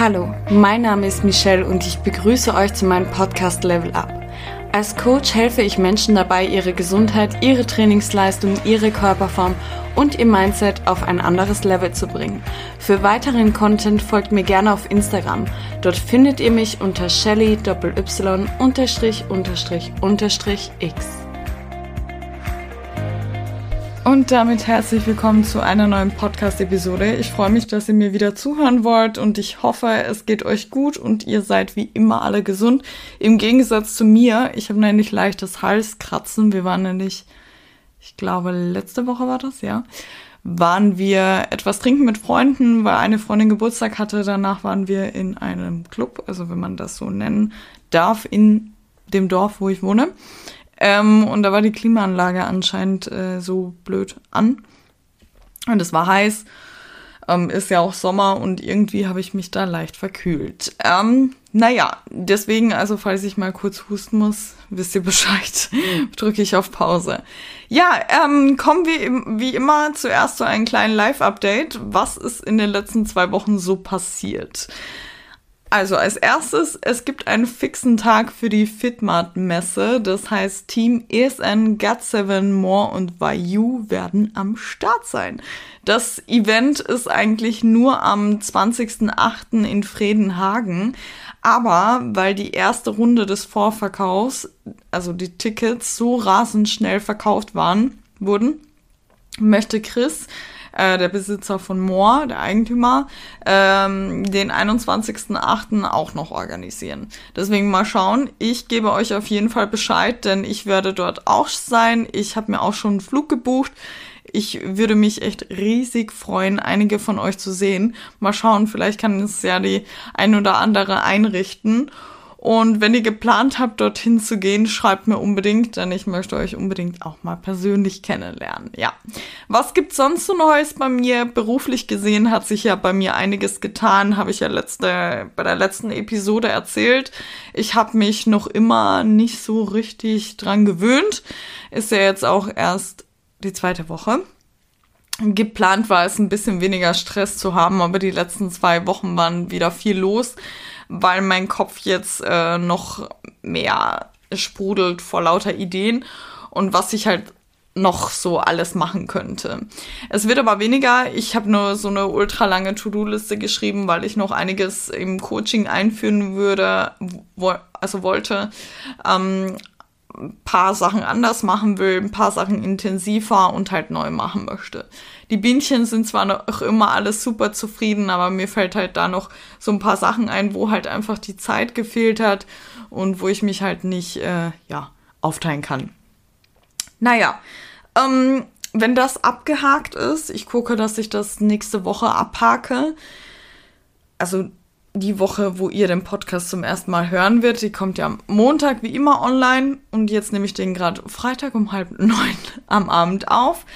Hallo, mein Name ist Michelle und ich begrüße euch zu meinem Podcast Level Up. Als Coach helfe ich Menschen dabei, ihre Gesundheit, ihre Trainingsleistung, ihre Körperform und ihr Mindset auf ein anderes Level zu bringen. Für weiteren Content folgt mir gerne auf Instagram. Dort findet ihr mich unter Shelly Y unterstrich unterstrich unterstrich X. Und damit herzlich willkommen zu einer neuen Podcast-Episode. Ich freue mich, dass ihr mir wieder zuhören wollt und ich hoffe, es geht euch gut und ihr seid wie immer alle gesund. Im Gegensatz zu mir, ich habe nämlich leichtes Halskratzen. Wir waren nämlich, ich glaube, letzte Woche war das, ja, waren wir etwas trinken mit Freunden, weil eine Freundin Geburtstag hatte. Danach waren wir in einem Club, also wenn man das so nennen darf, in dem Dorf, wo ich wohne. Ähm, und da war die Klimaanlage anscheinend äh, so blöd an. Und es war heiß. Ähm, ist ja auch Sommer und irgendwie habe ich mich da leicht verkühlt. Ähm, naja, deswegen, also falls ich mal kurz husten muss, wisst ihr Bescheid, drücke ich auf Pause. Ja, ähm, kommen wir wie immer zuerst zu einem kleinen Live-Update. Was ist in den letzten zwei Wochen so passiert? Also als erstes, es gibt einen fixen Tag für die Fitmart-Messe. Das heißt, Team ESN, GAT7, More und Vayu werden am Start sein. Das Event ist eigentlich nur am 20.08. in Fredenhagen. Aber weil die erste Runde des Vorverkaufs, also die Tickets, so rasend schnell verkauft waren, wurden, möchte Chris äh, der Besitzer von Moor, der Eigentümer, ähm, den 21.08. auch noch organisieren. Deswegen mal schauen. Ich gebe euch auf jeden Fall Bescheid, denn ich werde dort auch sein. Ich habe mir auch schon einen Flug gebucht. Ich würde mich echt riesig freuen, einige von euch zu sehen. Mal schauen, vielleicht kann es ja die ein oder andere einrichten. Und wenn ihr geplant habt, dorthin zu gehen, schreibt mir unbedingt, denn ich möchte euch unbedingt auch mal persönlich kennenlernen. Ja. Was gibt's sonst so Neues bei mir? Beruflich gesehen hat sich ja bei mir einiges getan, habe ich ja letzte, bei der letzten Episode erzählt. Ich habe mich noch immer nicht so richtig dran gewöhnt. Ist ja jetzt auch erst die zweite Woche. Geplant war es, ein bisschen weniger Stress zu haben, aber die letzten zwei Wochen waren wieder viel los weil mein Kopf jetzt äh, noch mehr sprudelt vor lauter Ideen und was ich halt noch so alles machen könnte. Es wird aber weniger. Ich habe nur so eine ultra lange To-Do-Liste geschrieben, weil ich noch einiges im Coaching einführen würde, wo, also wollte. Ähm, ein paar Sachen anders machen will, ein paar Sachen intensiver und halt neu machen möchte. Die Bienchen sind zwar noch immer alles super zufrieden, aber mir fällt halt da noch so ein paar Sachen ein, wo halt einfach die Zeit gefehlt hat und wo ich mich halt nicht, äh, ja, aufteilen kann. Naja, ähm, wenn das abgehakt ist, ich gucke, dass ich das nächste Woche abhake. Also die Woche, wo ihr den Podcast zum ersten Mal hören wird. Die kommt ja am Montag wie immer online und jetzt nehme ich den gerade Freitag um halb neun am Abend auf.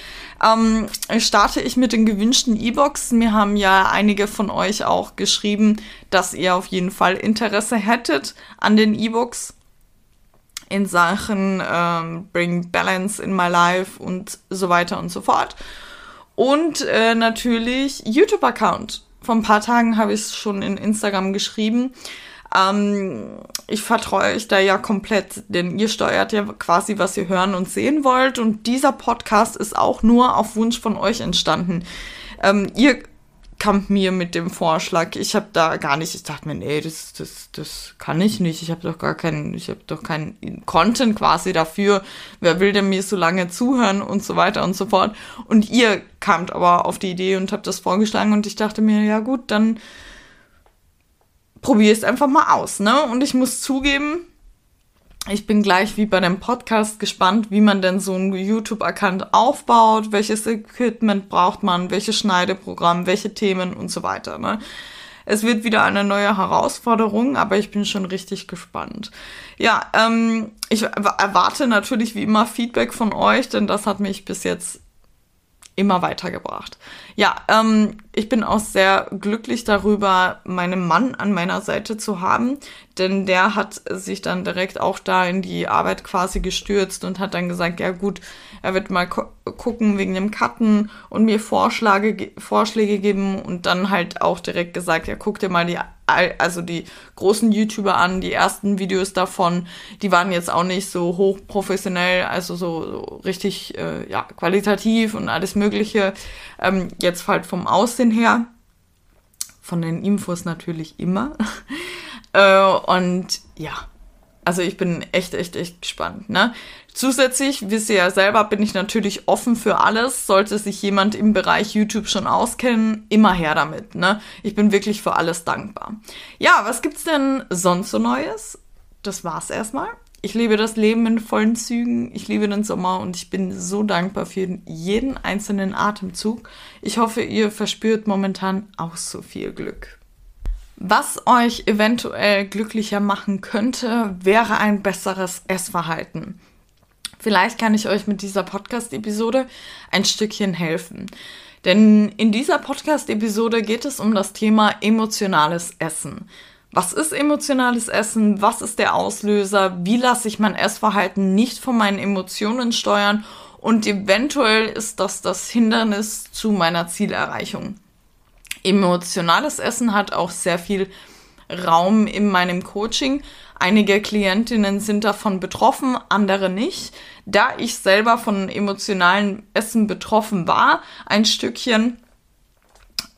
Ähm, starte ich mit den gewünschten E-Books. Mir haben ja einige von euch auch geschrieben, dass ihr auf jeden Fall Interesse hättet an den E-Books in Sachen ähm, Bring Balance in My Life und so weiter und so fort. Und äh, natürlich YouTube-Account vor ein paar Tagen habe ich es schon in Instagram geschrieben. Ähm, ich vertraue euch da ja komplett, denn ihr steuert ja quasi, was ihr hören und sehen wollt. Und dieser Podcast ist auch nur auf Wunsch von euch entstanden. Ähm, ihr kam mir mit dem Vorschlag. Ich habe da gar nicht, ich dachte mir, nee, das, das, das kann ich nicht. Ich habe doch gar keinen, ich habe doch keinen Content quasi dafür. Wer will denn mir so lange zuhören und so weiter und so fort. Und ihr kamt aber auf die Idee und habt das vorgeschlagen und ich dachte mir, ja gut, dann probier es einfach mal aus, ne? Und ich muss zugeben, ich bin gleich wie bei dem Podcast gespannt, wie man denn so einen YouTube-Account aufbaut, welches Equipment braucht man, welches Schneideprogramm, welche Themen und so weiter. Ne? Es wird wieder eine neue Herausforderung, aber ich bin schon richtig gespannt. Ja, ähm, ich erwarte natürlich wie immer Feedback von euch, denn das hat mich bis jetzt immer weitergebracht. Ja, ähm, ich bin auch sehr glücklich darüber, meinen Mann an meiner Seite zu haben, denn der hat sich dann direkt auch da in die Arbeit quasi gestürzt und hat dann gesagt, ja gut, er wird mal gucken wegen dem Cutten und mir Vorschläge, Vorschläge geben und dann halt auch direkt gesagt, ja guck dir mal die also die großen YouTuber an, die ersten Videos davon, die waren jetzt auch nicht so hochprofessionell, also so, so richtig äh, ja, qualitativ und alles Mögliche. Ähm, jetzt halt vom Aussehen her, von den Infos natürlich immer. äh, und ja, also ich bin echt, echt, echt gespannt. Ne? Zusätzlich, wisst ihr ja selber, bin ich natürlich offen für alles. Sollte sich jemand im Bereich YouTube schon auskennen, immer her damit. Ne? Ich bin wirklich für alles dankbar. Ja, was gibt's denn sonst so Neues? Das war's erstmal. Ich lebe das Leben in vollen Zügen. Ich liebe den Sommer und ich bin so dankbar für jeden einzelnen Atemzug. Ich hoffe, ihr verspürt momentan auch so viel Glück. Was euch eventuell glücklicher machen könnte, wäre ein besseres Essverhalten. Vielleicht kann ich euch mit dieser Podcast-Episode ein Stückchen helfen. Denn in dieser Podcast-Episode geht es um das Thema emotionales Essen. Was ist emotionales Essen? Was ist der Auslöser? Wie lasse ich mein Essverhalten nicht von meinen Emotionen steuern? Und eventuell ist das das Hindernis zu meiner Zielerreichung emotionales Essen hat auch sehr viel Raum in meinem Coaching. Einige Klientinnen sind davon betroffen, andere nicht. Da ich selber von emotionalem Essen betroffen war, ein Stückchen,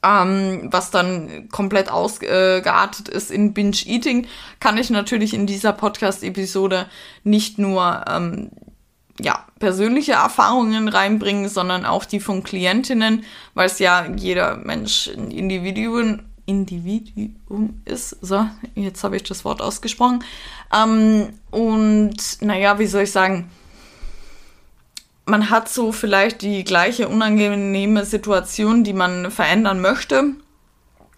ähm, was dann komplett ausgeartet ist in Binge-Eating, kann ich natürlich in dieser Podcast-Episode nicht nur ähm, ja, persönliche Erfahrungen reinbringen, sondern auch die von Klientinnen, weil es ja jeder Mensch ein Individuum, ist. So, jetzt habe ich das Wort ausgesprochen. Ähm, und naja, wie soll ich sagen? Man hat so vielleicht die gleiche unangenehme Situation, die man verändern möchte.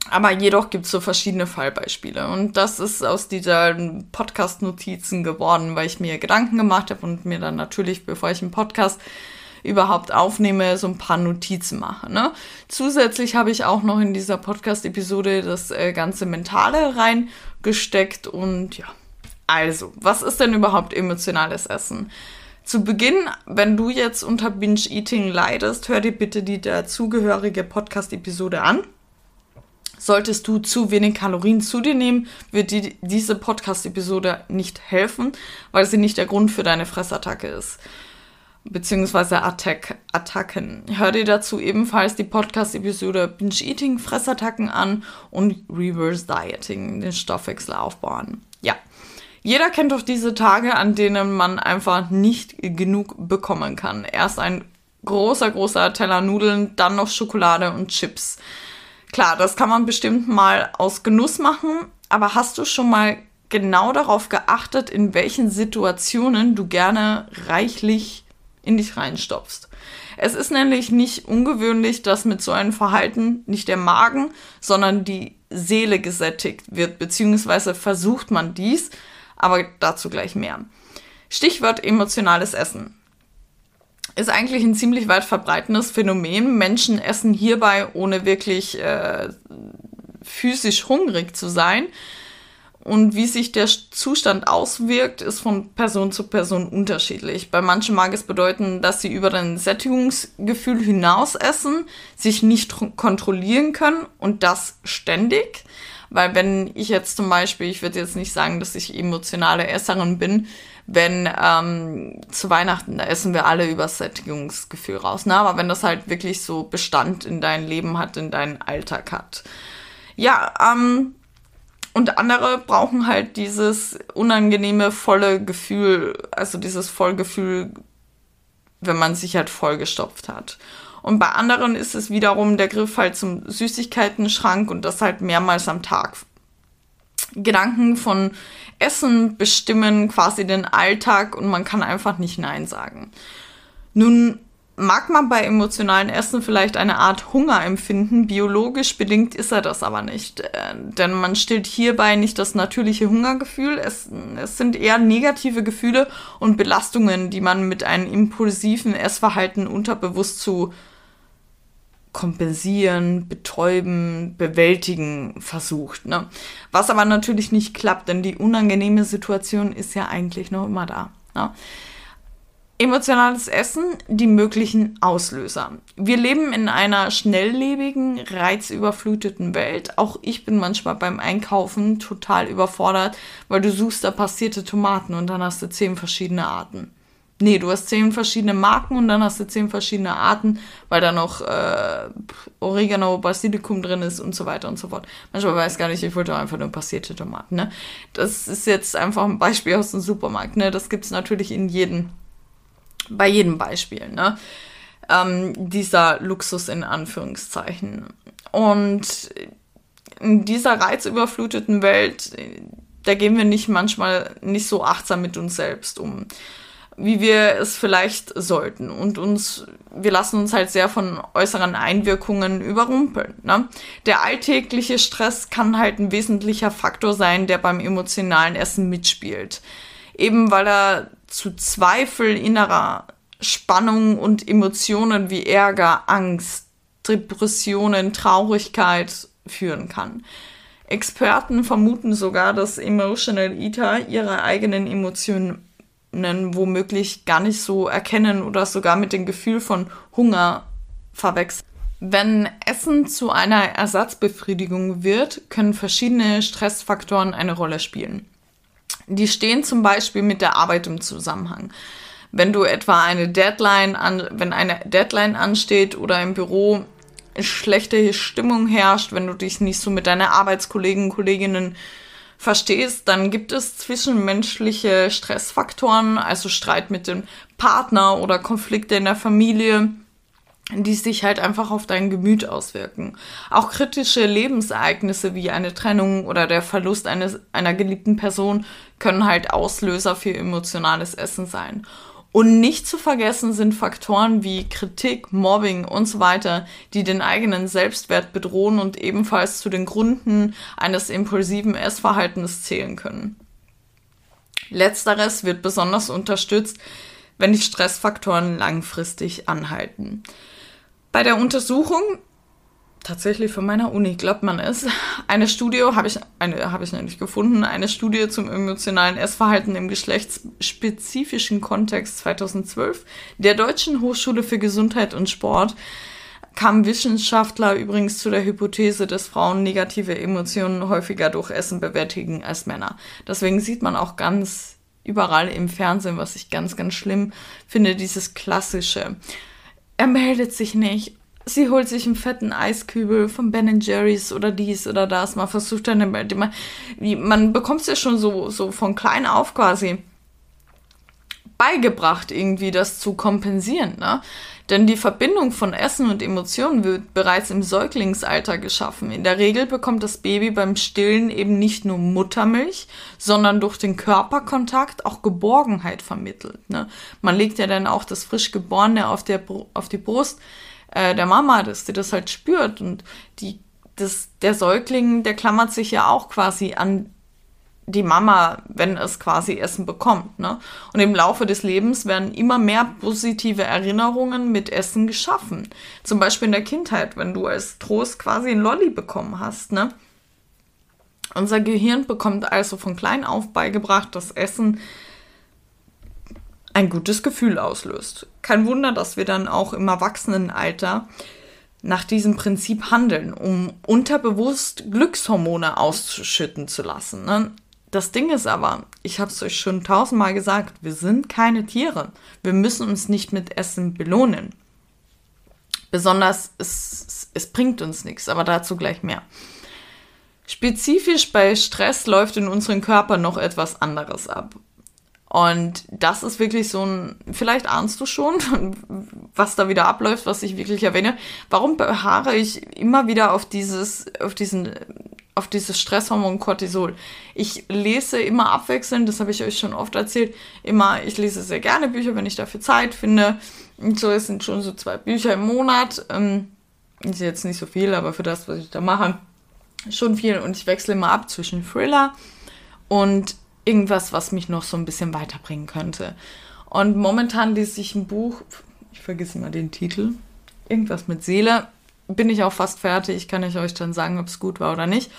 Aber jedoch gibt es so verschiedene Fallbeispiele. Und das ist aus dieser Podcast-Notizen geworden, weil ich mir Gedanken gemacht habe und mir dann natürlich, bevor ich einen Podcast überhaupt aufnehme, so ein paar Notizen mache. Ne? Zusätzlich habe ich auch noch in dieser Podcast-Episode das äh, ganze Mentale reingesteckt. Und ja, also, was ist denn überhaupt emotionales Essen? Zu Beginn, wenn du jetzt unter Binge-Eating leidest, hör dir bitte die dazugehörige Podcast-Episode an. Solltest du zu wenig Kalorien zu dir nehmen, wird dir diese Podcast-Episode nicht helfen, weil sie nicht der Grund für deine Fressattacke ist. Beziehungsweise Attack, Attacken. Hör dir dazu ebenfalls die Podcast-Episode Binge Eating, Fressattacken an und Reverse Dieting, den Stoffwechsel aufbauen. Ja. Jeder kennt doch diese Tage, an denen man einfach nicht genug bekommen kann. Erst ein großer, großer Teller Nudeln, dann noch Schokolade und Chips. Klar, das kann man bestimmt mal aus Genuss machen, aber hast du schon mal genau darauf geachtet, in welchen Situationen du gerne reichlich in dich reinstopfst? Es ist nämlich nicht ungewöhnlich, dass mit so einem Verhalten nicht der Magen, sondern die Seele gesättigt wird, beziehungsweise versucht man dies, aber dazu gleich mehr. Stichwort emotionales Essen ist eigentlich ein ziemlich weit verbreitendes Phänomen. Menschen essen hierbei, ohne wirklich äh, physisch hungrig zu sein. Und wie sich der Zustand auswirkt, ist von Person zu Person unterschiedlich. Bei manchen mag es bedeuten, dass sie über ein Sättigungsgefühl hinaus essen, sich nicht kontrollieren können und das ständig. Weil wenn ich jetzt zum Beispiel, ich würde jetzt nicht sagen, dass ich emotionale Esserin bin, wenn ähm, zu Weihnachten, da essen wir alle über Sättigungsgefühl raus. Ne? Aber wenn das halt wirklich so Bestand in dein Leben hat, in deinen Alltag hat. Ja, ähm, und andere brauchen halt dieses unangenehme, volle Gefühl, also dieses Vollgefühl, wenn man sich halt vollgestopft hat. Und bei anderen ist es wiederum der Griff halt zum Süßigkeiten-Schrank und das halt mehrmals am Tag. Gedanken von Essen bestimmen quasi den Alltag und man kann einfach nicht Nein sagen. Nun mag man bei emotionalen Essen vielleicht eine Art Hunger empfinden, biologisch bedingt ist er das aber nicht. Äh, denn man stillt hierbei nicht das natürliche Hungergefühl, es, es sind eher negative Gefühle und Belastungen, die man mit einem impulsiven Essverhalten unterbewusst zu kompensieren, betäuben, bewältigen versucht. Ne? Was aber natürlich nicht klappt, denn die unangenehme Situation ist ja eigentlich noch immer da. Ne? Emotionales Essen, die möglichen Auslöser. Wir leben in einer schnelllebigen, reizüberfluteten Welt. Auch ich bin manchmal beim Einkaufen total überfordert, weil du suchst da passierte Tomaten und dann hast du zehn verschiedene Arten. Nee, du hast zehn verschiedene Marken und dann hast du zehn verschiedene Arten, weil da noch äh, Oregano, Basilikum drin ist und so weiter und so fort. Manchmal weiß gar nicht, ich wollte einfach nur passierte Tomaten. Ne? Das ist jetzt einfach ein Beispiel aus dem Supermarkt. Ne? Das gibt's natürlich in jedem bei jedem Beispiel, ne? Ähm, dieser Luxus in Anführungszeichen. Und in dieser reizüberfluteten Welt, da gehen wir nicht manchmal nicht so achtsam mit uns selbst um, wie wir es vielleicht sollten. Und uns, wir lassen uns halt sehr von äußeren Einwirkungen überrumpeln. Ne? Der alltägliche Stress kann halt ein wesentlicher Faktor sein, der beim emotionalen Essen mitspielt. Eben weil er zu Zweifel innerer Spannung und Emotionen wie Ärger, Angst, Depressionen, Traurigkeit führen kann. Experten vermuten sogar, dass Emotional Eater ihre eigenen Emotionen womöglich gar nicht so erkennen oder sogar mit dem Gefühl von Hunger verwechseln. Wenn Essen zu einer Ersatzbefriedigung wird, können verschiedene Stressfaktoren eine Rolle spielen. Die stehen zum Beispiel mit der Arbeit im Zusammenhang. Wenn du etwa eine Deadline an, wenn eine Deadline ansteht oder im Büro schlechte Stimmung herrscht, wenn du dich nicht so mit deinen Arbeitskollegen Kolleginnen verstehst, dann gibt es zwischenmenschliche Stressfaktoren, also Streit mit dem Partner oder Konflikte in der Familie, die sich halt einfach auf dein Gemüt auswirken. Auch kritische Lebensereignisse wie eine Trennung oder der Verlust eines, einer geliebten Person können halt Auslöser für emotionales Essen sein. Und nicht zu vergessen sind Faktoren wie Kritik, Mobbing und so weiter, die den eigenen Selbstwert bedrohen und ebenfalls zu den Gründen eines impulsiven Essverhaltens zählen können. Letzteres wird besonders unterstützt, wenn die Stressfaktoren langfristig anhalten. Bei der Untersuchung, tatsächlich von meiner Uni, glaubt man es, eine Studie, habe ich, eine, habe ich nämlich gefunden, eine Studie zum emotionalen Essverhalten im geschlechtsspezifischen Kontext 2012 der Deutschen Hochschule für Gesundheit und Sport, kamen Wissenschaftler übrigens zu der Hypothese, dass Frauen negative Emotionen häufiger durch Essen bewältigen als Männer. Deswegen sieht man auch ganz überall im Fernsehen, was ich ganz, ganz schlimm finde, dieses klassische er meldet sich nicht. Sie holt sich einen fetten Eiskübel von Ben Jerry's oder dies oder das. Man versucht dann, man, man bekommt es ja schon so, so von klein auf quasi beigebracht, irgendwie das zu kompensieren. Ne? Denn die Verbindung von Essen und Emotionen wird bereits im Säuglingsalter geschaffen. In der Regel bekommt das Baby beim Stillen eben nicht nur Muttermilch, sondern durch den Körperkontakt auch Geborgenheit vermittelt. Ne? Man legt ja dann auch das frisch Geborene auf, der, auf die Brust äh, der Mama, dass sie das halt spürt. Und die, das, der Säugling, der klammert sich ja auch quasi an die Mama, wenn es quasi Essen bekommt. Ne? Und im Laufe des Lebens werden immer mehr positive Erinnerungen mit Essen geschaffen. Zum Beispiel in der Kindheit, wenn du als Trost quasi ein Lolli bekommen hast. Ne? Unser Gehirn bekommt also von klein auf beigebracht, dass Essen ein gutes Gefühl auslöst. Kein Wunder, dass wir dann auch im Erwachsenenalter nach diesem Prinzip handeln, um unterbewusst Glückshormone auszuschütten zu lassen. Ne? Das Ding ist aber, ich habe es euch schon tausendmal gesagt, wir sind keine Tiere. Wir müssen uns nicht mit Essen belohnen. Besonders, es, es bringt uns nichts, aber dazu gleich mehr. Spezifisch bei Stress läuft in unserem Körper noch etwas anderes ab. Und das ist wirklich so ein, vielleicht ahnst du schon, was da wieder abläuft, was ich wirklich erwähne. Warum beharre ich immer wieder auf dieses, auf diesen auf dieses Stresshormon Cortisol. Ich lese immer abwechselnd, das habe ich euch schon oft erzählt, immer, ich lese sehr gerne Bücher, wenn ich dafür Zeit finde. Und so, es sind schon so zwei Bücher im Monat. Ähm, ist jetzt nicht so viel, aber für das, was ich da mache, schon viel. Und ich wechsle immer ab zwischen Thriller und irgendwas, was mich noch so ein bisschen weiterbringen könnte. Und momentan lese ich ein Buch, ich vergesse immer den Titel, irgendwas mit Seele bin ich auch fast fertig, kann ich euch dann sagen, ob es gut war oder nicht.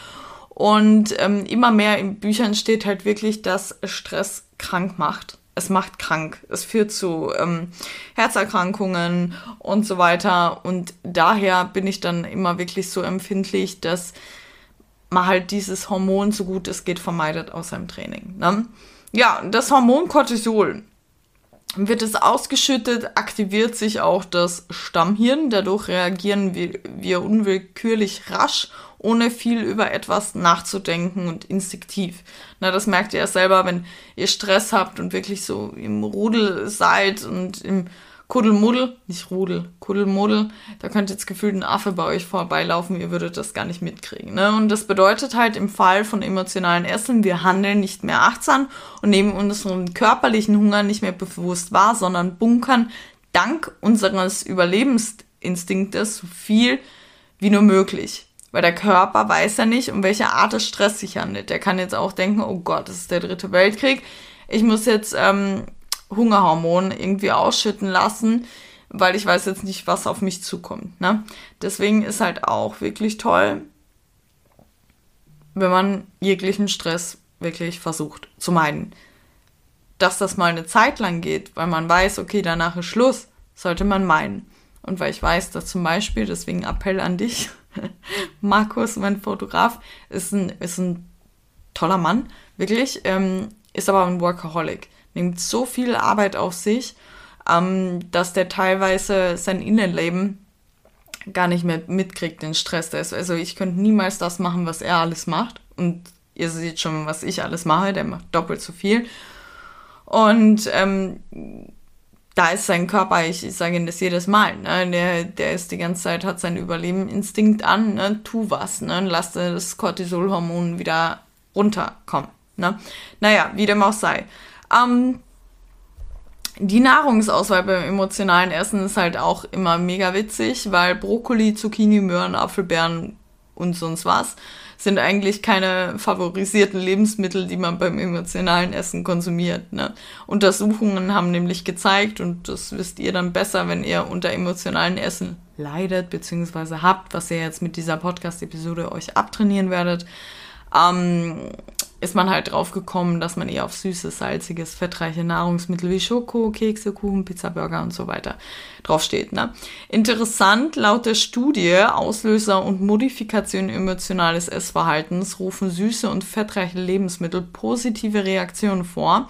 Und ähm, immer mehr in Büchern steht halt wirklich, dass Stress krank macht. es macht krank. Es führt zu ähm, Herzerkrankungen und so weiter. Und daher bin ich dann immer wirklich so empfindlich, dass man halt dieses Hormon so gut es geht vermeidet aus seinem Training. Ne? Ja, das Hormon Cortisol wird es ausgeschüttet, aktiviert sich auch das Stammhirn. Dadurch reagieren wir, wir unwillkürlich rasch, ohne viel über etwas nachzudenken und instinktiv. Na, das merkt ihr ja selber, wenn ihr Stress habt und wirklich so im Rudel seid und im Kuddelmuddel, nicht Rudel, Kuddelmuddel, da könnte jetzt gefühlt ein Affe bei euch vorbeilaufen, ihr würdet das gar nicht mitkriegen. Ne? Und das bedeutet halt im Fall von emotionalen Essen, wir handeln nicht mehr achtsam und nehmen unseren körperlichen Hunger nicht mehr bewusst wahr, sondern bunkern dank unseres Überlebensinstinktes so viel wie nur möglich. Weil der Körper weiß ja nicht, um welche Art des Stress sich handelt. Der kann jetzt auch denken, oh Gott, das ist der dritte Weltkrieg. Ich muss jetzt ähm, Hungerhormon irgendwie ausschütten lassen, weil ich weiß jetzt nicht, was auf mich zukommt. Ne? Deswegen ist halt auch wirklich toll, wenn man jeglichen Stress wirklich versucht zu meiden. Dass das mal eine Zeit lang geht, weil man weiß, okay, danach ist Schluss, sollte man meiden. Und weil ich weiß, dass zum Beispiel, deswegen Appell an dich, Markus, mein Fotograf, ist ein, ist ein toller Mann, wirklich, ähm, ist aber ein Workaholic nimmt so viel Arbeit auf sich, ähm, dass der teilweise sein Innenleben gar nicht mehr mitkriegt, den Stress. Der also ich könnte niemals das machen, was er alles macht. Und ihr seht schon, was ich alles mache. Der macht doppelt so viel. Und ähm, da ist sein Körper, ich, ich sage Ihnen das jedes Mal, ne? der, der ist die ganze Zeit, hat seinen Überlebeninstinkt an, ne? tu was, ne? lass das Cortisolhormon wieder runterkommen. Ne? Naja, wie dem auch sei. Ähm, die Nahrungsauswahl beim emotionalen Essen ist halt auch immer mega witzig, weil Brokkoli, Zucchini, Möhren, Apfelbeeren und sonst was sind eigentlich keine favorisierten Lebensmittel, die man beim emotionalen Essen konsumiert. Ne? Untersuchungen haben nämlich gezeigt, und das wisst ihr dann besser, wenn ihr unter emotionalen Essen leidet bzw. habt, was ihr jetzt mit dieser Podcast-Episode euch abtrainieren werdet, ähm, ist man halt drauf gekommen, dass man eher auf süßes, salziges, fettreiche Nahrungsmittel wie Schoko, Kekse, Kuchen, Pizza, Burger und so weiter draufsteht. Ne? Interessant, laut der Studie Auslöser und Modifikation emotionales Essverhaltens rufen süße und fettreiche Lebensmittel positive Reaktionen vor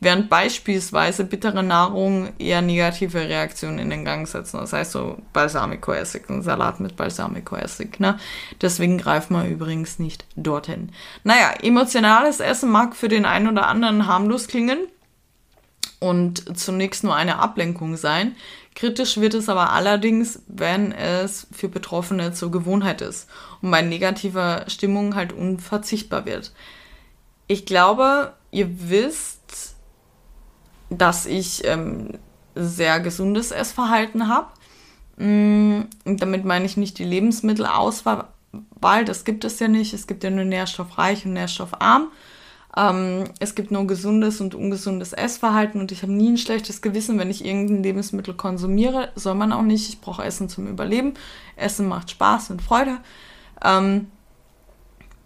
während beispielsweise bittere Nahrung eher negative Reaktionen in den Gang setzen. Das heißt so Balsamico-Essig, ein Salat mit Balsamico-Essig. Ne? Deswegen greift man übrigens nicht dorthin. Naja, emotionales Essen mag für den einen oder anderen harmlos klingen und zunächst nur eine Ablenkung sein. Kritisch wird es aber allerdings, wenn es für Betroffene zur Gewohnheit ist und bei negativer Stimmung halt unverzichtbar wird. Ich glaube, ihr wisst, dass ich ähm, sehr gesundes Essverhalten habe. Mm, damit meine ich nicht die Lebensmittelauswahl, das gibt es ja nicht. Es gibt ja nur nährstoffreich und nährstoffarm. Ähm, es gibt nur gesundes und ungesundes Essverhalten und ich habe nie ein schlechtes Gewissen, wenn ich irgendein Lebensmittel konsumiere. Soll man auch nicht. Ich brauche Essen zum Überleben. Essen macht Spaß und Freude. Ähm,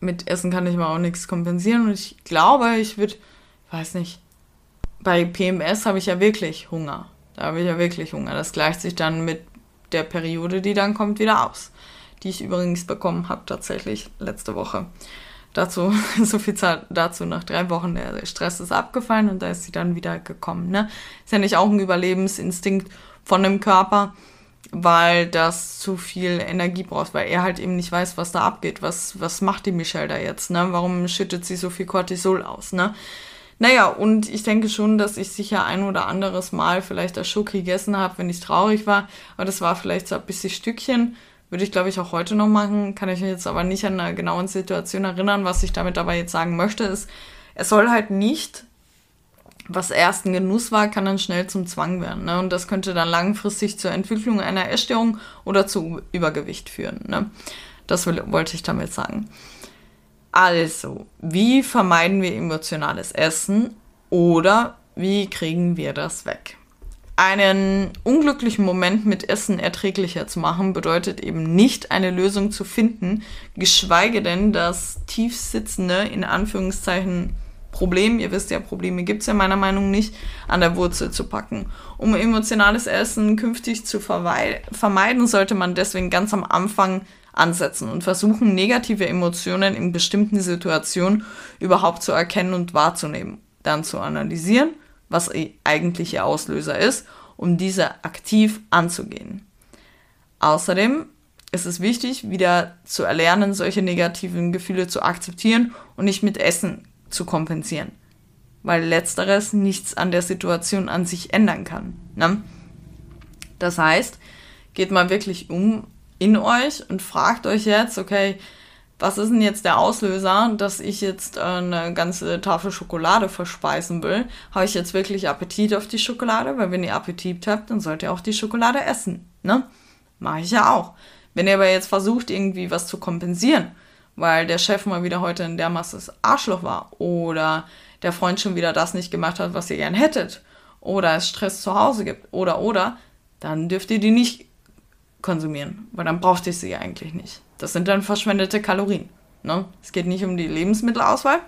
mit Essen kann ich mir auch nichts kompensieren und ich glaube, ich würde, weiß nicht, bei PMS habe ich ja wirklich Hunger. Da habe ich ja wirklich Hunger. Das gleicht sich dann mit der Periode, die dann kommt, wieder aus. Die ich übrigens bekommen habe tatsächlich letzte Woche. Dazu, so viel Zeit dazu, nach drei Wochen, der Stress ist abgefallen und da ist sie dann wieder gekommen. Ne? Ist ja nicht auch ein Überlebensinstinkt von dem Körper, weil das zu viel Energie braucht, weil er halt eben nicht weiß, was da abgeht. Was, was macht die Michelle da jetzt? Ne? Warum schüttet sie so viel Cortisol aus? Ne? Naja, und ich denke schon, dass ich sicher ein oder anderes Mal vielleicht das Schoki gegessen habe, wenn ich traurig war. Aber das war vielleicht so ein bisschen Stückchen. Würde ich, glaube ich, auch heute noch machen. Kann ich mich jetzt aber nicht an eine genaue Situation erinnern. Was ich damit aber jetzt sagen möchte, ist, es soll halt nicht, was erst ein Genuss war, kann dann schnell zum Zwang werden. Ne? Und das könnte dann langfristig zur Entwicklung einer Essstörung oder zu Übergewicht führen. Ne? Das will, wollte ich damit sagen. Also, wie vermeiden wir emotionales Essen oder wie kriegen wir das weg? Einen unglücklichen Moment mit Essen erträglicher zu machen, bedeutet eben nicht eine Lösung zu finden, geschweige denn das tiefsitzende, in Anführungszeichen, Problem, ihr wisst ja, Probleme gibt es ja meiner Meinung nicht, an der Wurzel zu packen. Um emotionales Essen künftig zu vermeiden, sollte man deswegen ganz am Anfang ansetzen und versuchen, negative Emotionen in bestimmten Situationen überhaupt zu erkennen und wahrzunehmen. Dann zu analysieren, was eigentlich ihr Auslöser ist, um diese aktiv anzugehen. Außerdem ist es wichtig, wieder zu erlernen, solche negativen Gefühle zu akzeptieren und nicht mit Essen zu kompensieren, weil letzteres nichts an der Situation an sich ändern kann. Ne? Das heißt, geht mal wirklich um in euch und fragt euch jetzt, okay, was ist denn jetzt der Auslöser, dass ich jetzt äh, eine ganze Tafel Schokolade verspeisen will? Habe ich jetzt wirklich Appetit auf die Schokolade? Weil wenn ihr Appetit habt, dann sollt ihr auch die Schokolade essen. Ne? Mache ich ja auch. Wenn ihr aber jetzt versucht, irgendwie was zu kompensieren, weil der Chef mal wieder heute in der Masse Arschloch war oder der Freund schon wieder das nicht gemacht hat, was ihr gern hättet oder es Stress zu Hause gibt oder oder, dann dürft ihr die nicht konsumieren, weil dann braucht ihr sie eigentlich nicht. Das sind dann verschwendete Kalorien. Ne? Es geht nicht um die Lebensmittelauswahl,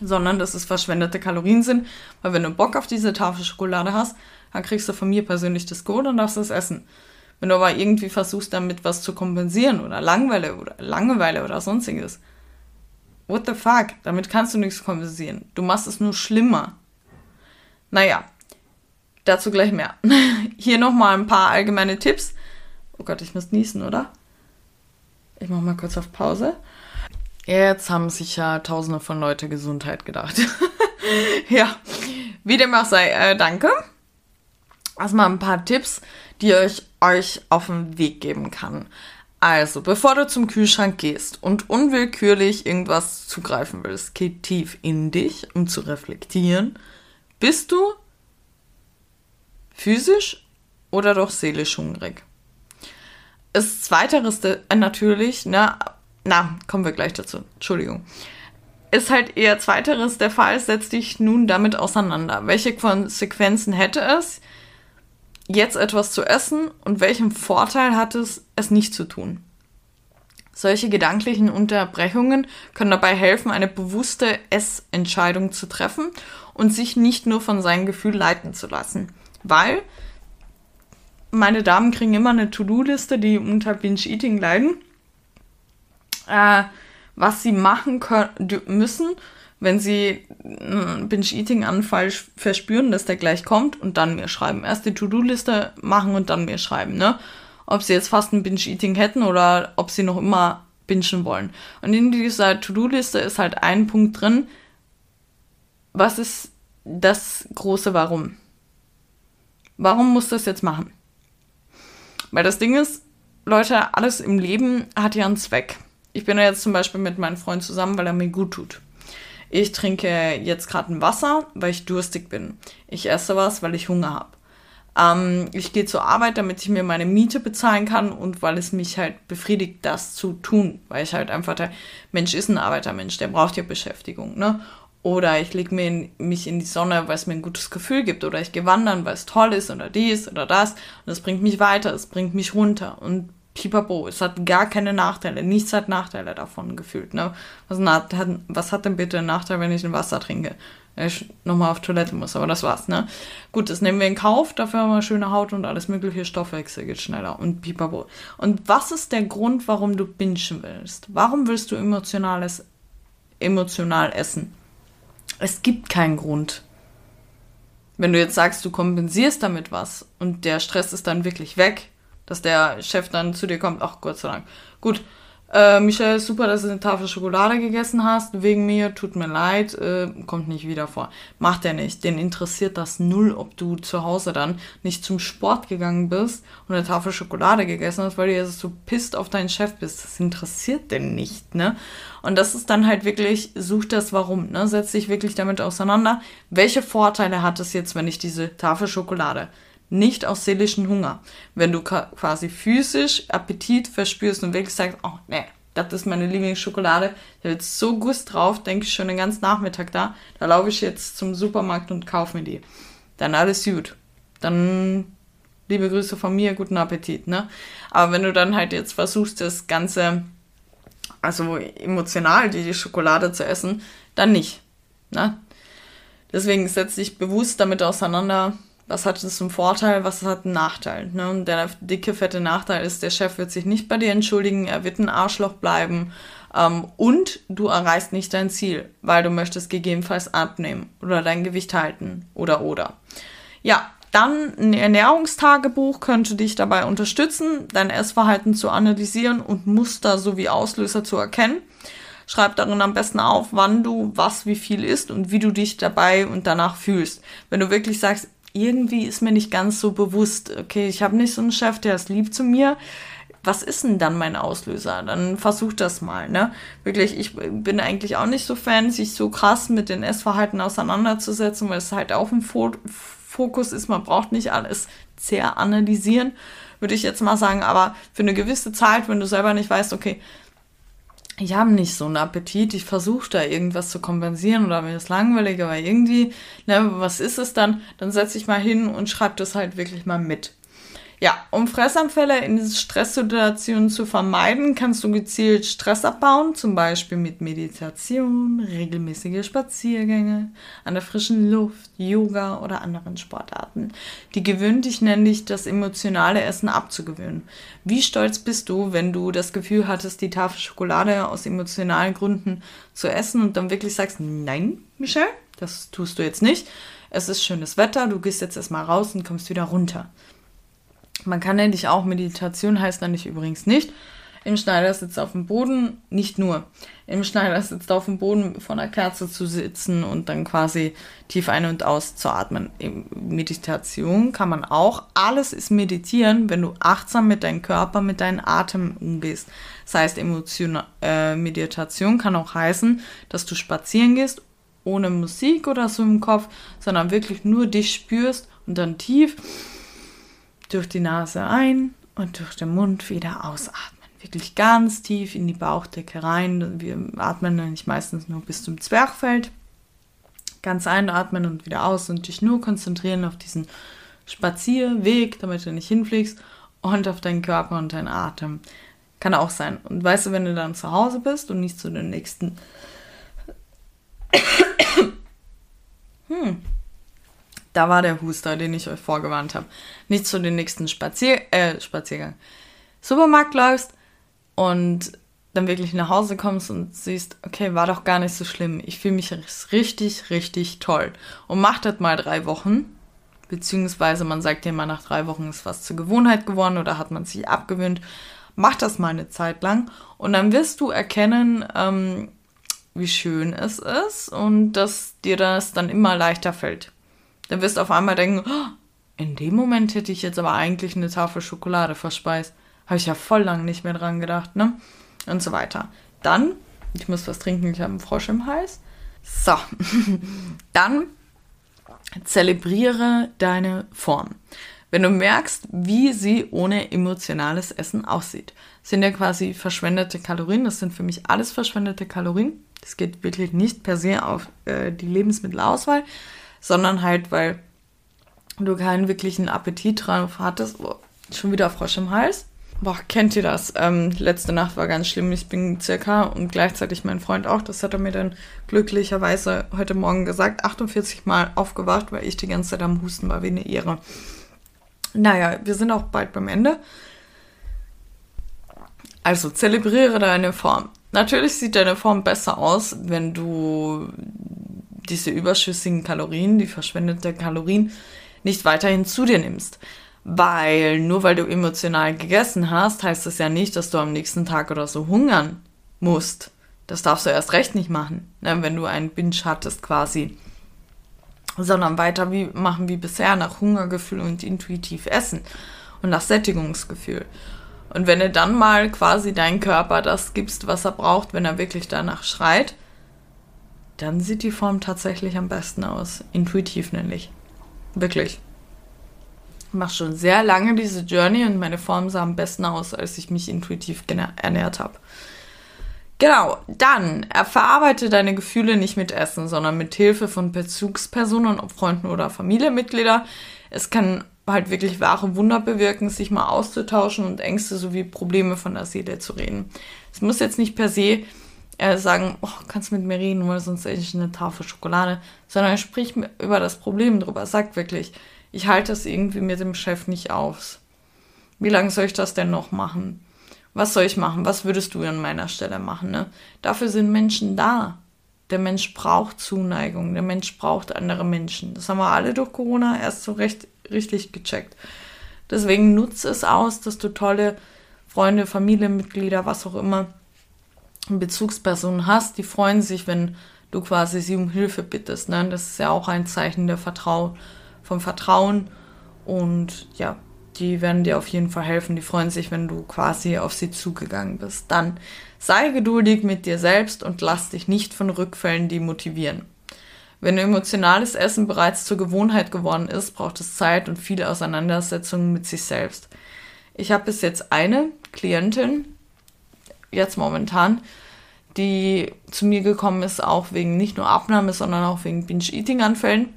sondern dass es verschwendete Kalorien sind, weil wenn du Bock auf diese Tafel Schokolade hast, dann kriegst du von mir persönlich das Gold und darfst es essen. Wenn du aber irgendwie versuchst, damit was zu kompensieren oder Langeweile oder Langeweile oder sonstiges, what the fuck? Damit kannst du nichts kompensieren. Du machst es nur schlimmer. Naja, dazu gleich mehr. Hier nochmal ein paar allgemeine Tipps. Oh Gott, ich muss niesen, oder? Ich mach mal kurz auf Pause. Jetzt haben sich ja tausende von Leute Gesundheit gedacht. ja, wie dem auch sei, äh, danke. Erstmal ein paar Tipps, die ich euch auf den Weg geben kann. Also, bevor du zum Kühlschrank gehst und unwillkürlich irgendwas zugreifen willst, geh tief in dich, um zu reflektieren. Bist du physisch oder doch seelisch hungrig? Ist zweiteres natürlich, ne, na, kommen wir gleich dazu. Entschuldigung. Ist halt eher zweiteres der Fall, setz dich nun damit auseinander. Welche Konsequenzen hätte es, jetzt etwas zu essen und welchen Vorteil hat es, es nicht zu tun. Solche gedanklichen Unterbrechungen können dabei helfen, eine bewusste Essentscheidung zu treffen und sich nicht nur von seinem Gefühl leiten zu lassen. Weil meine Damen kriegen immer eine To-Do-Liste, die unter Binge-Eating leiden, äh, was sie machen können, müssen, wenn sie einen Binge-Eating-Anfall verspüren, dass der gleich kommt und dann mir schreiben. Erst die To-Do-Liste machen und dann mir schreiben, ne? Ob sie jetzt fast ein Binge-Eating hätten oder ob sie noch immer bingen wollen. Und in dieser To-Do-Liste ist halt ein Punkt drin. Was ist das große Warum? Warum muss das jetzt machen? Weil das Ding ist, Leute, alles im Leben hat ja einen Zweck. Ich bin ja jetzt zum Beispiel mit meinem Freund zusammen, weil er mir gut tut. Ich trinke jetzt gerade ein Wasser, weil ich durstig bin. Ich esse was, weil ich Hunger habe. Ähm, ich gehe zur Arbeit, damit ich mir meine Miete bezahlen kann und weil es mich halt befriedigt, das zu tun. Weil ich halt einfach der Mensch ist ein Arbeitermensch, der braucht ja Beschäftigung, ne? Oder ich lege in, mich in die Sonne, weil es mir ein gutes Gefühl gibt. Oder ich gehe wandern, weil es toll ist oder dies oder das. Und es bringt mich weiter, es bringt mich runter. Und pipapo, es hat gar keine Nachteile. Nichts hat Nachteile davon gefühlt. Ne? Was, hat, was hat denn bitte einen Nachteil, wenn ich ein Wasser trinke? Ich nochmal auf Toilette muss, aber das war's, ne? Gut, das nehmen wir in Kauf, dafür haben wir schöne Haut und alles mögliche, Stoffwechsel geht schneller und pipapo. Und was ist der Grund, warum du bingen willst? Warum willst du emotionales, emotional essen? Es gibt keinen Grund. Wenn du jetzt sagst, du kompensierst damit was und der Stress ist dann wirklich weg, dass der Chef dann zu dir kommt, ach Gott sei Dank. Gut, äh, Michelle, super, dass du eine Tafel Schokolade gegessen hast. Wegen mir, tut mir leid, äh, kommt nicht wieder vor. Macht er nicht. Den interessiert das null, ob du zu Hause dann nicht zum Sport gegangen bist und eine Tafel Schokolade gegessen hast, weil du jetzt so pisst auf deinen Chef bist. Das interessiert den nicht, ne? Und das ist dann halt wirklich, such das Warum, ne? Setz dich wirklich damit auseinander. Welche Vorteile hat es jetzt, wenn ich diese Tafel Schokolade nicht aus seelischem Hunger. Wenn du quasi physisch Appetit verspürst und wirklich sagst, oh nee, das ist meine Lieblingsschokolade, habe jetzt so Guss drauf, denke ich schon den ganzen Nachmittag da, da laufe ich jetzt zum Supermarkt und kaufe mir die. Dann alles gut. Dann liebe Grüße von mir, guten Appetit, ne? Aber wenn du dann halt jetzt versuchst, das Ganze, also emotional die, die Schokolade zu essen, dann nicht. Ne? Deswegen setz dich bewusst damit auseinander, was hat es zum Vorteil, was hat einen Nachteil. Ne? Und der dicke, fette Nachteil ist, der Chef wird sich nicht bei dir entschuldigen, er wird ein Arschloch bleiben ähm, und du erreichst nicht dein Ziel, weil du möchtest gegebenenfalls abnehmen oder dein Gewicht halten oder oder. Ja, dann ein Ernährungstagebuch könnte dich dabei unterstützen, dein Essverhalten zu analysieren und Muster sowie Auslöser zu erkennen. Schreib darin am besten auf, wann du was wie viel isst und wie du dich dabei und danach fühlst. Wenn du wirklich sagst, irgendwie ist mir nicht ganz so bewusst, okay, ich habe nicht so einen Chef, der ist lieb zu mir. Was ist denn dann mein Auslöser? Dann versuch das mal, ne? Wirklich, ich bin eigentlich auch nicht so Fan, sich so krass mit den Essverhalten auseinanderzusetzen, weil es halt auch ein Fokus ist. Man braucht nicht alles sehr analysieren, würde ich jetzt mal sagen. Aber für eine gewisse Zeit, wenn du selber nicht weißt, okay, ich habe nicht so einen Appetit, ich versuche da irgendwas zu kompensieren oder mir ist langweilig, aber irgendwie, ne, was ist es dann? Dann setze ich mal hin und schreibe das halt wirklich mal mit. Ja, um Fressanfälle in Stresssituationen zu vermeiden, kannst du gezielt Stress abbauen, zum Beispiel mit Meditation, regelmäßige Spaziergänge, an der frischen Luft, Yoga oder anderen Sportarten. Die gewöhnen dich nämlich, das emotionale Essen abzugewöhnen. Wie stolz bist du, wenn du das Gefühl hattest, die Tafel Schokolade aus emotionalen Gründen zu essen und dann wirklich sagst, nein, Michelle, das tust du jetzt nicht. Es ist schönes Wetter, du gehst jetzt erstmal raus und kommst wieder runter. Man kann nämlich auch, Meditation heißt nämlich übrigens nicht, im Schneidersitz auf dem Boden, nicht nur im Schneidersitz auf dem Boden vor einer Kerze zu sitzen und dann quasi tief ein- und auszuatmen. In Meditation kann man auch, alles ist meditieren, wenn du achtsam mit deinem Körper, mit deinem Atem umgehst. Das heißt, Emotion, äh, Meditation kann auch heißen, dass du spazieren gehst, ohne Musik oder so im Kopf, sondern wirklich nur dich spürst und dann tief durch die Nase ein und durch den Mund wieder ausatmen. Wirklich ganz tief in die Bauchdecke rein. Wir atmen nämlich meistens nur bis zum Zwerchfeld. Ganz einatmen und wieder aus und dich nur konzentrieren auf diesen Spazierweg, damit du nicht hinfliegst und auf deinen Körper und deinen Atem. Kann auch sein. Und weißt du, wenn du dann zu Hause bist und nicht zu den nächsten. hm, da war der Huster, den ich euch vorgewarnt habe. Nicht zu den nächsten Spazier äh, Spaziergang. Supermarkt läufst und dann wirklich nach Hause kommst und siehst, okay, war doch gar nicht so schlimm. Ich fühle mich richtig, richtig toll. Und mach das mal drei Wochen. Beziehungsweise man sagt ja immer, nach drei Wochen ist was zur Gewohnheit geworden oder hat man sich abgewöhnt. Mach das mal eine Zeit lang und dann wirst du erkennen, ähm, wie schön es ist und dass dir das dann immer leichter fällt. Dann wirst du auf einmal denken, oh, in dem Moment hätte ich jetzt aber eigentlich eine Tafel Schokolade verspeist. Habe ich ja voll lang nicht mehr dran gedacht, ne? Und so weiter. Dann, ich muss was trinken, ich habe einen Frosch im Hals. So, dann zelebriere deine Form. Wenn du merkst, wie sie ohne emotionales Essen aussieht, sind ja quasi verschwendete Kalorien. Das sind für mich alles verschwendete Kalorien. Das geht wirklich nicht per se auf äh, die Lebensmittelauswahl, sondern halt, weil du keinen wirklichen Appetit drauf hattest. Oh, schon wieder Frosch im Hals. Boah, kennt ihr das? Ähm, letzte Nacht war ganz schlimm. Ich bin circa und gleichzeitig mein Freund auch. Das hat er mir dann glücklicherweise heute Morgen gesagt. 48 Mal aufgewacht, weil ich die ganze Zeit am Husten war wie eine Ehre. Naja, wir sind auch bald beim Ende. Also zelebriere deine Form. Natürlich sieht deine Form besser aus, wenn du diese überschüssigen Kalorien, die verschwendete Kalorien, nicht weiterhin zu dir nimmst. Weil nur weil du emotional gegessen hast, heißt das ja nicht, dass du am nächsten Tag oder so hungern musst. Das darfst du erst recht nicht machen, ne, wenn du einen Binge hattest quasi. Sondern weiter wie, machen wie bisher nach Hungergefühl und intuitiv essen und nach Sättigungsgefühl. Und wenn du dann mal quasi deinem Körper das gibst, was er braucht, wenn er wirklich danach schreit, dann sieht die Form tatsächlich am besten aus. Intuitiv nämlich. Wirklich. Ich mache schon sehr lange diese Journey und meine Form sah am besten aus, als ich mich intuitiv ernährt habe. Genau, dann verarbeite deine Gefühle nicht mit Essen, sondern mit Hilfe von Bezugspersonen, ob Freunden oder Familienmitglieder. Es kann halt wirklich wahre Wunder bewirken, sich mal auszutauschen und Ängste sowie Probleme von der Seele zu reden. Es muss jetzt nicht per se äh, sagen, oh, kannst mit mir reden, weil sonst esse ich eine Tafel Schokolade, sondern sprich über das Problem drüber. Sag wirklich, ich halte das irgendwie mit dem Chef nicht aus. Wie lange soll ich das denn noch machen? Was soll ich machen? Was würdest du an meiner Stelle machen? Ne? Dafür sind Menschen da. Der Mensch braucht Zuneigung. Der Mensch braucht andere Menschen. Das haben wir alle durch Corona erst so recht richtig gecheckt. Deswegen nutze es aus, dass du tolle Freunde, Familienmitglieder, was auch immer, Bezugspersonen hast. Die freuen sich, wenn du quasi sie um Hilfe bittest. Ne? Das ist ja auch ein Zeichen der Vertrau vom Vertrauen. Und ja, die werden dir auf jeden Fall helfen. Die freuen sich, wenn du quasi auf sie zugegangen bist. Dann sei geduldig mit dir selbst und lass dich nicht von Rückfällen demotivieren. Wenn emotionales Essen bereits zur Gewohnheit geworden ist, braucht es Zeit und viele Auseinandersetzungen mit sich selbst. Ich habe bis jetzt eine Klientin, jetzt momentan, die zu mir gekommen ist, auch wegen nicht nur Abnahme, sondern auch wegen Binge-Eating-Anfällen.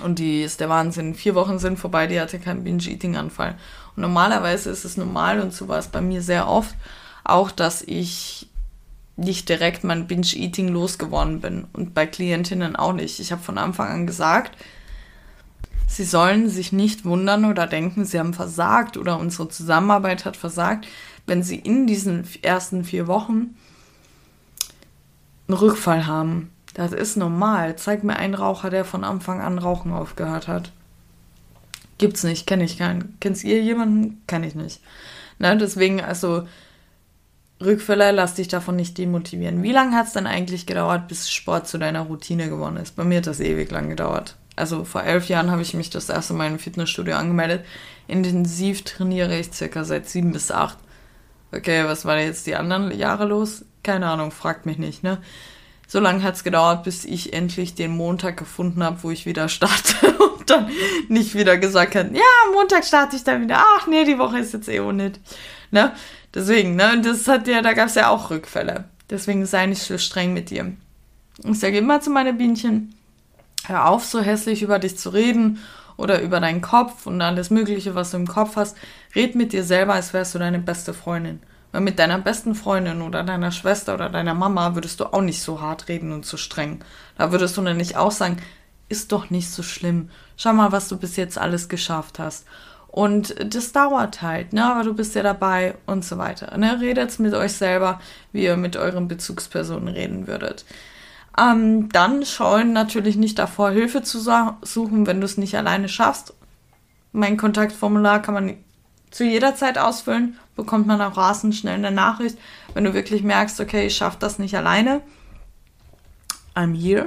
Und die ist der Wahnsinn. Vier Wochen sind vorbei, die hatte keinen Binge-Eating-Anfall. Und normalerweise ist es normal und so war es bei mir sehr oft auch, dass ich nicht direkt mein Binge-Eating losgeworden bin. Und bei Klientinnen auch nicht. Ich habe von Anfang an gesagt, sie sollen sich nicht wundern oder denken, sie haben versagt oder unsere Zusammenarbeit hat versagt, wenn sie in diesen ersten vier Wochen einen Rückfall haben. Das ist normal. Zeig mir einen Raucher, der von Anfang an Rauchen aufgehört hat. Gibt's nicht, kenne ich keinen. Kennst ihr jemanden? Kenn ich nicht. Ne, deswegen, also Rückfälle, lass dich davon nicht demotivieren. Wie lange hat es denn eigentlich gedauert, bis Sport zu deiner Routine geworden ist? Bei mir hat das ewig lang gedauert. Also vor elf Jahren habe ich mich das erste Mal im Fitnessstudio angemeldet. Intensiv trainiere ich circa seit sieben bis acht. Okay, was war jetzt die anderen Jahre los? Keine Ahnung, fragt mich nicht, ne? so lange hat es gedauert, bis ich endlich den Montag gefunden habe, wo ich wieder starte und dann nicht wieder gesagt habe, ja, Montag starte ich dann wieder. Ach nee, die Woche ist jetzt eh nicht. Ne? Deswegen, ne, das hat ja, da gab es ja auch Rückfälle. Deswegen sei nicht so streng mit dir. Ich sage immer zu meinen Bienchen, hör auf, so hässlich über dich zu reden oder über deinen Kopf und alles Mögliche, was du im Kopf hast. Red mit dir selber, als wärst du deine beste Freundin. Weil mit deiner besten Freundin oder deiner Schwester oder deiner Mama würdest du auch nicht so hart reden und so streng. Da würdest du dann nicht auch sagen, ist doch nicht so schlimm. Schau mal, was du bis jetzt alles geschafft hast. Und das dauert halt, ne? Aber du bist ja dabei und so weiter. Ne? Redet mit euch selber, wie ihr mit euren Bezugspersonen reden würdet. Ähm, dann scheuen natürlich nicht davor, Hilfe zu suchen, wenn du es nicht alleine schaffst. Mein Kontaktformular kann man zu jeder Zeit ausfüllen, bekommt man auch rasend schnell eine Nachricht, wenn du wirklich merkst, okay, ich schaffe das nicht alleine. I'm here.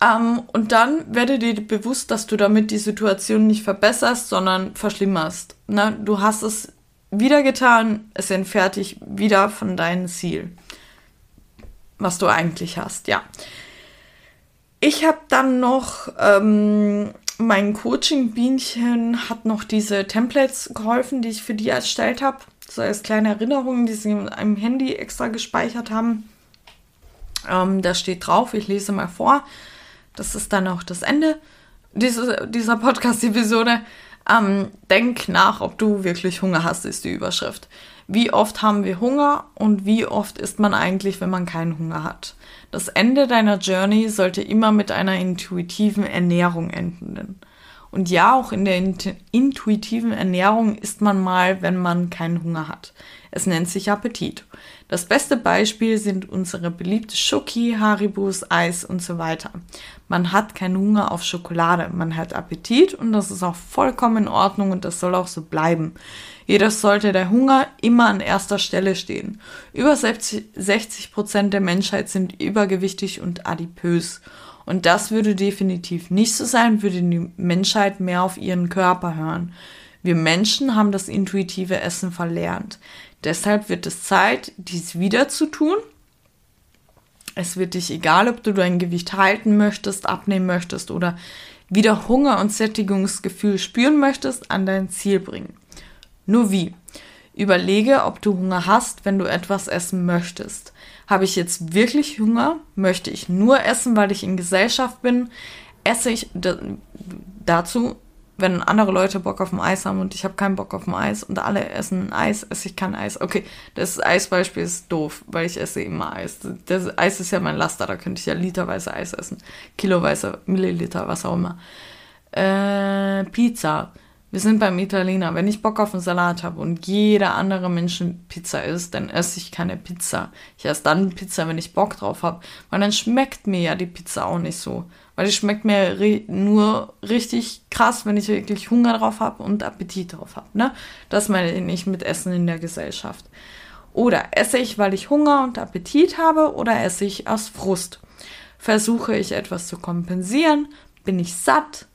Ähm, und dann werde dir bewusst, dass du damit die Situation nicht verbesserst, sondern verschlimmerst. Ne? Du hast es wieder getan, es entfernt dich wieder von deinem Ziel, was du eigentlich hast, ja. Ich habe dann noch ähm, mein Coaching-Bienchen hat noch diese Templates geholfen, die ich für die erstellt habe. So als kleine Erinnerungen, die sie in einem Handy extra gespeichert haben. Ähm, da steht drauf, ich lese mal vor. Das ist dann auch das Ende diese, dieser Podcast-Episode. Ähm, denk nach, ob du wirklich Hunger hast, ist die Überschrift. Wie oft haben wir Hunger und wie oft isst man eigentlich, wenn man keinen Hunger hat? Das Ende deiner Journey sollte immer mit einer intuitiven Ernährung enden. Und ja, auch in der intuitiven Ernährung isst man mal, wenn man keinen Hunger hat. Es nennt sich Appetit. Das beste Beispiel sind unsere beliebte Schoki, Haribus, Eis und so weiter. Man hat keinen Hunger auf Schokolade, man hat Appetit und das ist auch vollkommen in Ordnung und das soll auch so bleiben. Jedoch sollte der Hunger immer an erster Stelle stehen. Über 60 Prozent der Menschheit sind übergewichtig und adipös. Und das würde definitiv nicht so sein, würde die Menschheit mehr auf ihren Körper hören. Wir Menschen haben das intuitive Essen verlernt. Deshalb wird es Zeit, dies wieder zu tun. Es wird dich egal, ob du dein Gewicht halten möchtest, abnehmen möchtest oder wieder Hunger und Sättigungsgefühl spüren möchtest, an dein Ziel bringen. Nur wie? Überlege, ob du Hunger hast, wenn du etwas essen möchtest. Habe ich jetzt wirklich Hunger? Möchte ich nur essen, weil ich in Gesellschaft bin? Esse ich dazu wenn andere Leute Bock auf ein Eis haben und ich habe keinen Bock auf ein Eis und alle essen Eis, esse ich kein Eis. Okay, das Eisbeispiel ist doof, weil ich esse immer Eis. Das Eis ist ja mein Laster, da könnte ich ja literweise Eis essen. Kiloweise, Milliliter, was auch immer. Äh, Pizza. Wir sind beim Italiener. Wenn ich Bock auf einen Salat habe und jeder andere Mensch Pizza isst, dann esse ich keine Pizza. Ich esse dann Pizza, wenn ich Bock drauf habe. Weil dann schmeckt mir ja die Pizza auch nicht so. Weil die schmeckt mir nur richtig krass, wenn ich wirklich Hunger drauf habe und Appetit drauf habe. Ne? Das meine ich mit Essen in der Gesellschaft. Oder esse ich, weil ich Hunger und Appetit habe, oder esse ich aus Frust? Versuche ich etwas zu kompensieren? Bin ich satt?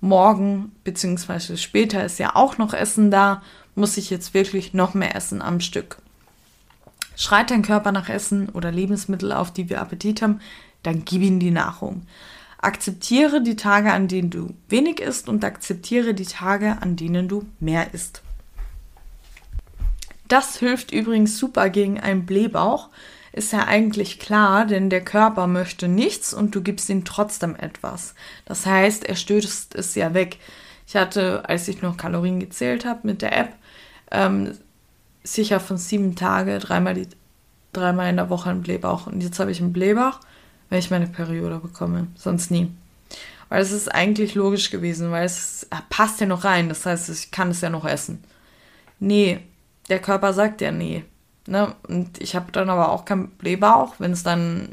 Morgen bzw. später ist ja auch noch Essen da. Muss ich jetzt wirklich noch mehr essen am Stück? Schreit dein Körper nach Essen oder Lebensmittel auf, die wir Appetit haben, dann gib ihm die Nahrung. Akzeptiere die Tage, an denen du wenig isst und akzeptiere die Tage, an denen du mehr isst. Das hilft übrigens super gegen einen Blähbauch. Ist ja eigentlich klar, denn der Körper möchte nichts und du gibst ihm trotzdem etwas. Das heißt, er stößt es ja weg. Ich hatte, als ich noch Kalorien gezählt habe mit der App, ähm, sicher von sieben Tage dreimal, die, dreimal in der Woche einen Blähbauch. Und jetzt habe ich einen Blähbauch wenn ich meine Periode bekomme. Sonst nie. Weil es ist eigentlich logisch gewesen, weil es passt ja noch rein. Das heißt, ich kann es ja noch essen. Nee, der Körper sagt ja nee. Ne? Und ich habe dann aber auch kein Blähbauch, wenn es dann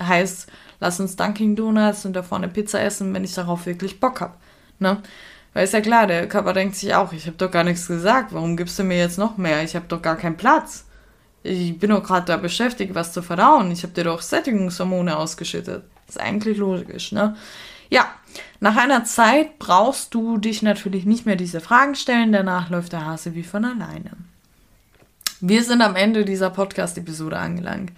heißt, lass uns Dunkin' Donuts und da vorne Pizza essen, wenn ich darauf wirklich Bock habe. Ne? Weil ist ja klar, der Körper denkt sich auch, ich habe doch gar nichts gesagt, warum gibst du mir jetzt noch mehr? Ich habe doch gar keinen Platz. Ich bin doch gerade da beschäftigt, was zu verdauen. Ich habe dir doch Sättigungshormone ausgeschüttet. Ist eigentlich logisch, ne? Ja, nach einer Zeit brauchst du dich natürlich nicht mehr diese Fragen stellen. Danach läuft der Hase wie von alleine. Wir sind am Ende dieser Podcast-Episode angelangt.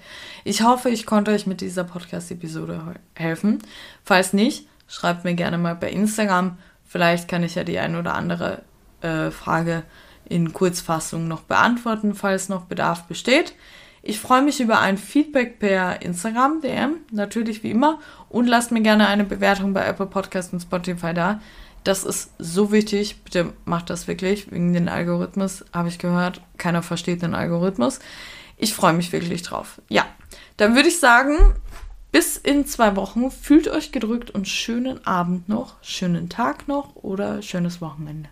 Ich hoffe, ich konnte euch mit dieser Podcast-Episode helfen. Falls nicht, schreibt mir gerne mal bei Instagram. Vielleicht kann ich ja die ein oder andere äh, Frage in Kurzfassung noch beantworten, falls noch Bedarf besteht. Ich freue mich über ein Feedback per Instagram, DM, natürlich wie immer. Und lasst mir gerne eine Bewertung bei Apple Podcast und Spotify da. Das ist so wichtig. Bitte macht das wirklich. Wegen den Algorithmus habe ich gehört. Keiner versteht den Algorithmus. Ich freue mich wirklich drauf. Ja, dann würde ich sagen, bis in zwei Wochen. Fühlt euch gedrückt und schönen Abend noch, schönen Tag noch oder schönes Wochenende.